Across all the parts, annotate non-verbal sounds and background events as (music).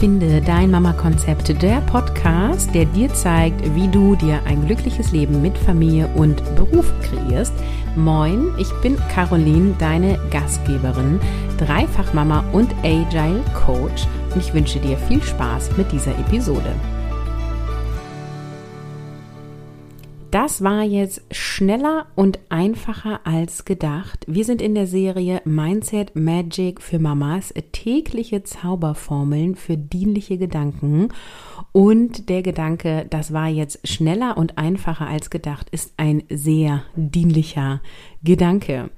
Finde dein Mama-Konzept, der Podcast, der dir zeigt, wie du dir ein glückliches Leben mit Familie und Beruf kreierst. Moin, ich bin Caroline, deine Gastgeberin, Dreifachmama und Agile Coach und ich wünsche dir viel Spaß mit dieser Episode. Das war jetzt schneller und einfacher als gedacht. Wir sind in der Serie Mindset Magic für Mamas, tägliche Zauberformeln für dienliche Gedanken. Und der Gedanke, das war jetzt schneller und einfacher als gedacht, ist ein sehr dienlicher Gedanke.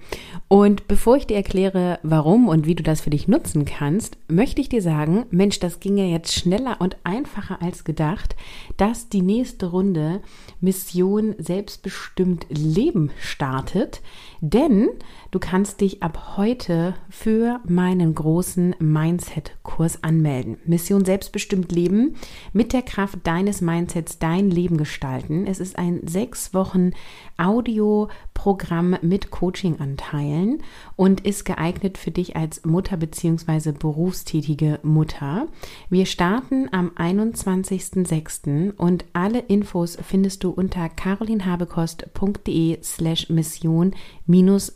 Und bevor ich dir erkläre, warum und wie du das für dich nutzen kannst, möchte ich dir sagen, Mensch, das ging ja jetzt schneller und einfacher als gedacht, dass die nächste Runde Mission Selbstbestimmt Leben startet. Denn du kannst dich ab heute für meinen großen Mindset-Kurs anmelden. Mission Selbstbestimmt Leben mit der Kraft deines Mindsets dein Leben gestalten. Es ist ein sechs Wochen Audioprogramm mit Coaching-Anteilen und ist geeignet für dich als Mutter bzw. berufstätige Mutter. Wir starten am 21.06. und alle Infos findest du unter carolinhabekost.de slash mission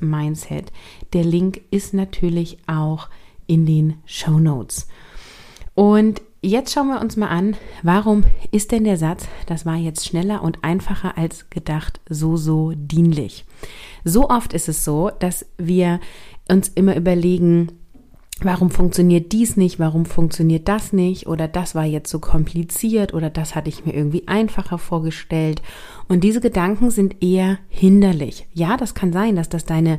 Mindset. Der Link ist natürlich auch in den Show Notes. Und jetzt schauen wir uns mal an, warum ist denn der Satz, das war jetzt schneller und einfacher als gedacht, so, so dienlich. So oft ist es so, dass wir uns immer überlegen, warum funktioniert dies nicht, warum funktioniert das nicht oder das war jetzt so kompliziert oder das hatte ich mir irgendwie einfacher vorgestellt. Und diese Gedanken sind eher hinderlich. Ja, das kann sein, dass das deine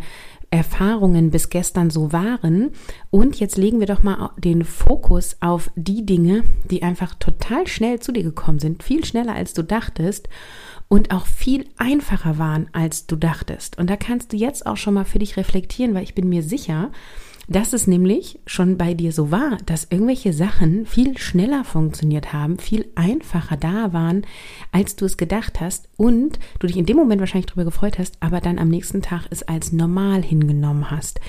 Erfahrungen bis gestern so waren. Und jetzt legen wir doch mal den Fokus auf die Dinge, die einfach total schnell zu dir gekommen sind, viel schneller als du dachtest und auch viel einfacher waren, als du dachtest. Und da kannst du jetzt auch schon mal für dich reflektieren, weil ich bin mir sicher, dass es nämlich schon bei dir so war, dass irgendwelche Sachen viel schneller funktioniert haben, viel einfacher da waren, als du es gedacht hast und du dich in dem Moment wahrscheinlich darüber gefreut hast, aber dann am nächsten Tag es als normal hingenommen hast,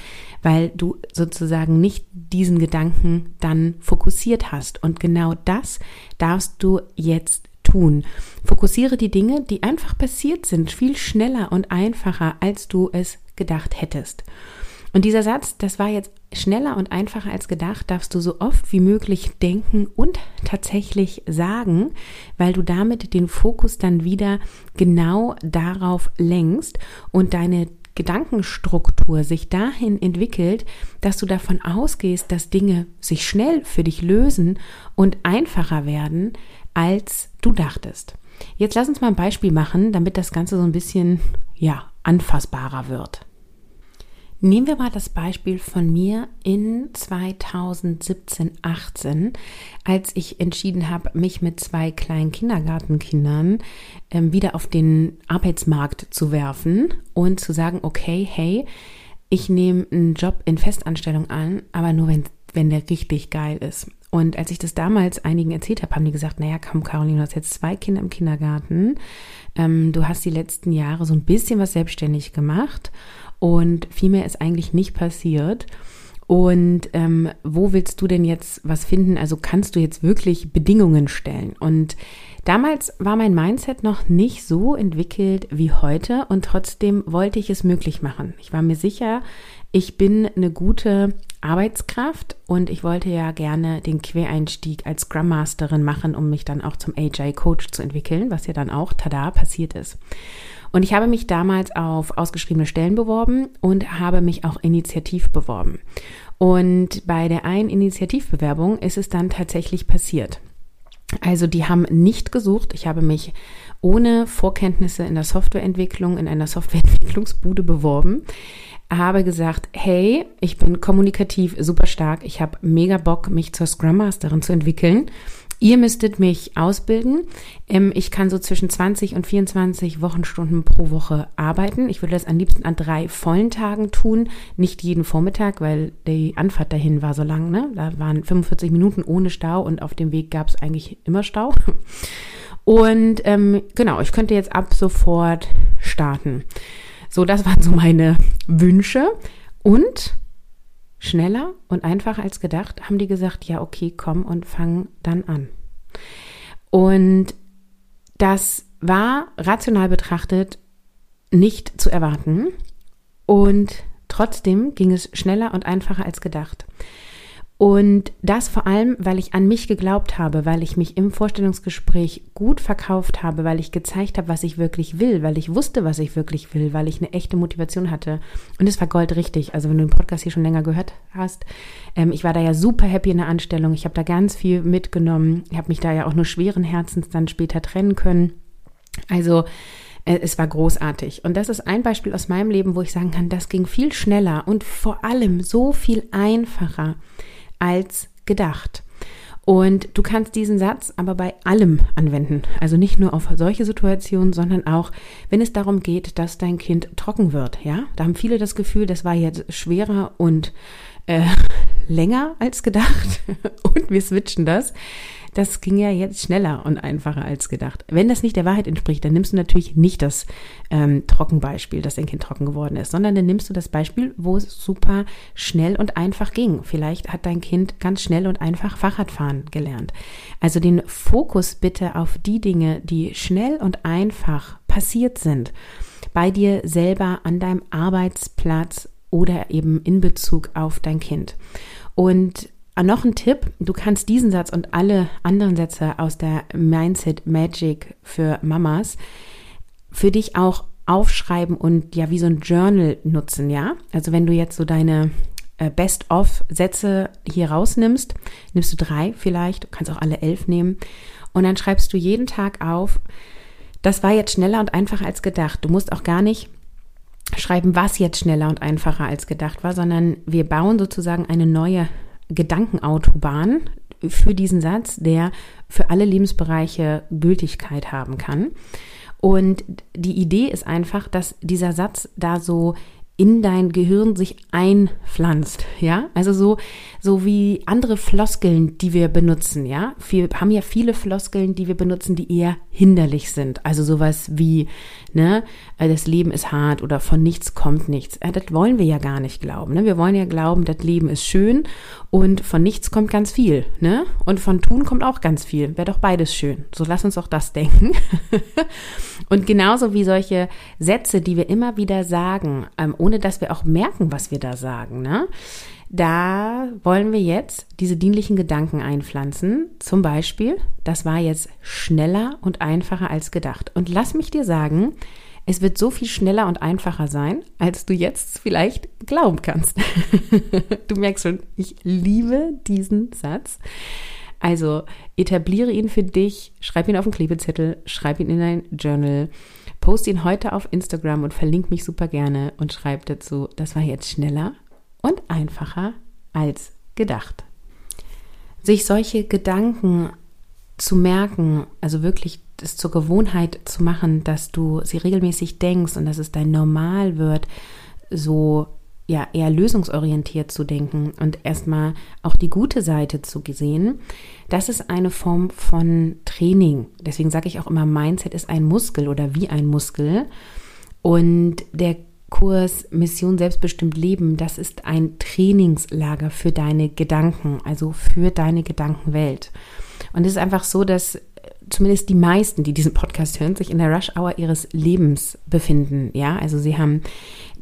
weil du sozusagen nicht diesen Gedanken dann fokussiert hast. Und genau das darfst du jetzt tun. Fokussiere die Dinge, die einfach passiert sind, viel schneller und einfacher, als du es gedacht hättest. Und dieser Satz, das war jetzt schneller und einfacher als gedacht, darfst du so oft wie möglich denken und tatsächlich sagen, weil du damit den Fokus dann wieder genau darauf lenkst und deine Gedankenstruktur sich dahin entwickelt, dass du davon ausgehst, dass Dinge sich schnell für dich lösen und einfacher werden, als du dachtest. Jetzt lass uns mal ein Beispiel machen, damit das Ganze so ein bisschen, ja, anfassbarer wird. Nehmen wir mal das Beispiel von mir in 2017, 18, als ich entschieden habe, mich mit zwei kleinen Kindergartenkindern ähm, wieder auf den Arbeitsmarkt zu werfen und zu sagen, okay, hey, ich nehme einen Job in Festanstellung an, aber nur wenn, wenn der richtig geil ist. Und als ich das damals einigen erzählt habe, haben die gesagt, naja, komm, Caroline, du hast jetzt zwei Kinder im Kindergarten. Ähm, du hast die letzten Jahre so ein bisschen was selbstständig gemacht und viel mehr ist eigentlich nicht passiert. Und ähm, wo willst du denn jetzt was finden? Also kannst du jetzt wirklich Bedingungen stellen? Und damals war mein Mindset noch nicht so entwickelt wie heute und trotzdem wollte ich es möglich machen. Ich war mir sicher, ich bin eine gute Arbeitskraft und ich wollte ja gerne den Quereinstieg als Scrum Masterin machen, um mich dann auch zum AJ Coach zu entwickeln, was ja dann auch tada passiert ist. Und ich habe mich damals auf ausgeschriebene Stellen beworben und habe mich auch initiativ beworben. Und bei der einen Initiativbewerbung ist es dann tatsächlich passiert. Also die haben nicht gesucht. Ich habe mich ohne Vorkenntnisse in der Softwareentwicklung in einer Softwareentwicklungsbude beworben habe gesagt, hey, ich bin kommunikativ super stark, ich habe mega Bock, mich zur Scrum Masterin zu entwickeln Ihr müsstet mich ausbilden. Ähm, ich kann so zwischen 20 und 24 Wochenstunden pro Woche arbeiten. Ich würde das am liebsten an drei vollen Tagen tun, nicht jeden Vormittag, weil die Anfahrt dahin war so lang. Ne? Da waren 45 Minuten ohne Stau und auf dem Weg gab es eigentlich immer Stau. Und ähm, genau, ich könnte jetzt ab sofort starten. So, das waren so meine Wünsche. Und schneller und einfacher als gedacht, haben die gesagt, ja, okay, komm und fang dann an. Und das war rational betrachtet nicht zu erwarten und trotzdem ging es schneller und einfacher als gedacht. Und das vor allem, weil ich an mich geglaubt habe, weil ich mich im Vorstellungsgespräch gut verkauft habe, weil ich gezeigt habe, was ich wirklich will, weil ich wusste, was ich wirklich will, weil ich eine echte Motivation hatte. Und es war goldrichtig. Also wenn du den Podcast hier schon länger gehört hast, ähm, ich war da ja super happy in der Anstellung. Ich habe da ganz viel mitgenommen. Ich habe mich da ja auch nur schweren Herzens dann später trennen können. Also äh, es war großartig. Und das ist ein Beispiel aus meinem Leben, wo ich sagen kann, das ging viel schneller und vor allem so viel einfacher als gedacht. Und du kannst diesen Satz aber bei allem anwenden. Also nicht nur auf solche Situationen, sondern auch, wenn es darum geht, dass dein Kind trocken wird. Ja, da haben viele das Gefühl, das war jetzt schwerer und äh, (laughs) länger als gedacht. (laughs) und wir switchen das das ging ja jetzt schneller und einfacher als gedacht. Wenn das nicht der Wahrheit entspricht, dann nimmst du natürlich nicht das ähm, Trockenbeispiel, dass dein Kind trocken geworden ist, sondern dann nimmst du das Beispiel, wo es super schnell und einfach ging. Vielleicht hat dein Kind ganz schnell und einfach Fahrradfahren gelernt. Also den Fokus bitte auf die Dinge, die schnell und einfach passiert sind, bei dir selber an deinem Arbeitsplatz oder eben in Bezug auf dein Kind. Und noch ein Tipp, du kannst diesen Satz und alle anderen Sätze aus der Mindset Magic für Mamas für dich auch aufschreiben und ja wie so ein Journal nutzen, ja? Also wenn du jetzt so deine äh, Best-of-Sätze hier rausnimmst, nimmst du drei vielleicht, du kannst auch alle elf nehmen und dann schreibst du jeden Tag auf, das war jetzt schneller und einfacher als gedacht. Du musst auch gar nicht schreiben, was jetzt schneller und einfacher als gedacht war, sondern wir bauen sozusagen eine neue Gedankenautobahn für diesen Satz, der für alle Lebensbereiche Gültigkeit haben kann. Und die Idee ist einfach, dass dieser Satz da so in dein Gehirn sich einpflanzt, ja? Also so, so wie andere Floskeln, die wir benutzen, ja? Wir haben ja viele Floskeln, die wir benutzen, die eher hinderlich sind. Also sowas wie, ne, äh, das Leben ist hart oder von nichts kommt nichts. Äh, das wollen wir ja gar nicht glauben, ne? Wir wollen ja glauben, das Leben ist schön und von nichts kommt ganz viel, ne? Und von tun kommt auch ganz viel. Wäre doch beides schön. So lass uns auch das denken. (laughs) und genauso wie solche Sätze, die wir immer wieder sagen, ähm, ohne dass wir auch merken, was wir da sagen, ne? Da wollen wir jetzt diese dienlichen Gedanken einpflanzen. Zum Beispiel, das war jetzt schneller und einfacher als gedacht. Und lass mich dir sagen, es wird so viel schneller und einfacher sein, als du jetzt vielleicht glauben kannst. (laughs) du merkst schon, ich liebe diesen Satz. Also etabliere ihn für dich, schreib ihn auf den Klebezettel, schreib ihn in dein Journal, post ihn heute auf Instagram und verlink mich super gerne und schreib dazu, das war jetzt schneller und einfacher als gedacht. Sich solche Gedanken zu merken, also wirklich es zur Gewohnheit zu machen, dass du sie regelmäßig denkst und dass es dein Normal wird, so ja eher lösungsorientiert zu denken und erstmal auch die gute Seite zu sehen, das ist eine Form von Training. Deswegen sage ich auch immer, Mindset ist ein Muskel oder wie ein Muskel. Und der Kurs Mission Selbstbestimmt Leben, das ist ein Trainingslager für deine Gedanken, also für deine Gedankenwelt. Und es ist einfach so, dass zumindest die meisten, die diesen Podcast hören, sich in der Rush Hour ihres Lebens befinden. Ja, also sie haben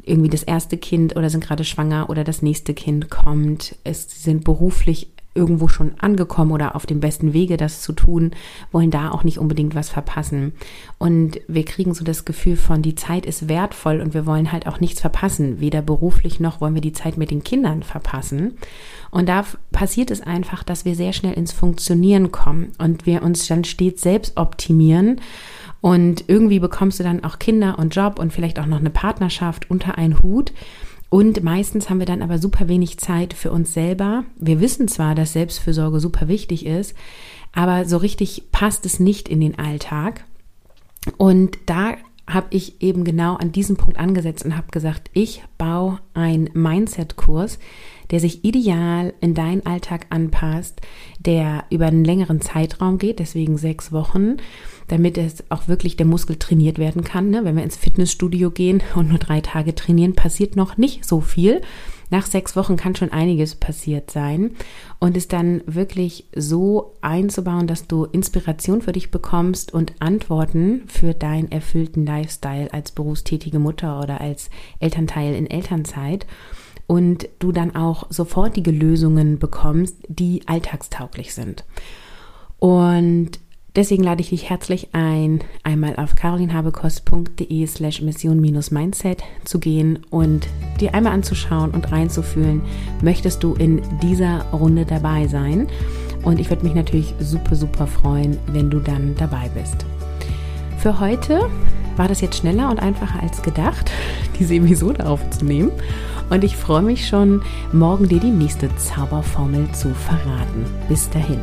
irgendwie das erste Kind oder sind gerade schwanger oder das nächste Kind kommt. Es, sind beruflich irgendwo schon angekommen oder auf dem besten Wege, das zu tun, wollen da auch nicht unbedingt was verpassen. Und wir kriegen so das Gefühl von, die Zeit ist wertvoll und wir wollen halt auch nichts verpassen. Weder beruflich noch wollen wir die Zeit mit den Kindern verpassen. Und da passiert es einfach, dass wir sehr schnell ins Funktionieren kommen und wir uns dann stets selbst optimieren. Und irgendwie bekommst du dann auch Kinder und Job und vielleicht auch noch eine Partnerschaft unter einen Hut. Und meistens haben wir dann aber super wenig Zeit für uns selber. Wir wissen zwar, dass Selbstfürsorge super wichtig ist, aber so richtig passt es nicht in den Alltag. Und da habe ich eben genau an diesem Punkt angesetzt und habe gesagt, ich baue ein Mindset-Kurs, der sich ideal in deinen Alltag anpasst, der über einen längeren Zeitraum geht, deswegen sechs Wochen, damit es auch wirklich der Muskel trainiert werden kann. Ne? Wenn wir ins Fitnessstudio gehen (laughs) und nur drei Tage trainieren, passiert noch nicht so viel. Nach sechs Wochen kann schon einiges passiert sein und es dann wirklich so einzubauen, dass du Inspiration für dich bekommst und Antworten für deinen erfüllten Lifestyle als berufstätige Mutter oder als Elternteil in Elternzeit und du dann auch sofortige Lösungen bekommst, die alltagstauglich sind. Und deswegen lade ich dich herzlich ein, einmal auf carolinhabekost.de slash mission-mindset zu gehen und dir einmal anzuschauen und reinzufühlen, möchtest du in dieser Runde dabei sein? Und ich würde mich natürlich super, super freuen, wenn du dann dabei bist. Für heute war das jetzt schneller und einfacher als gedacht, (laughs) diese Episode aufzunehmen. Und ich freue mich schon, morgen dir die nächste Zauberformel zu verraten. Bis dahin.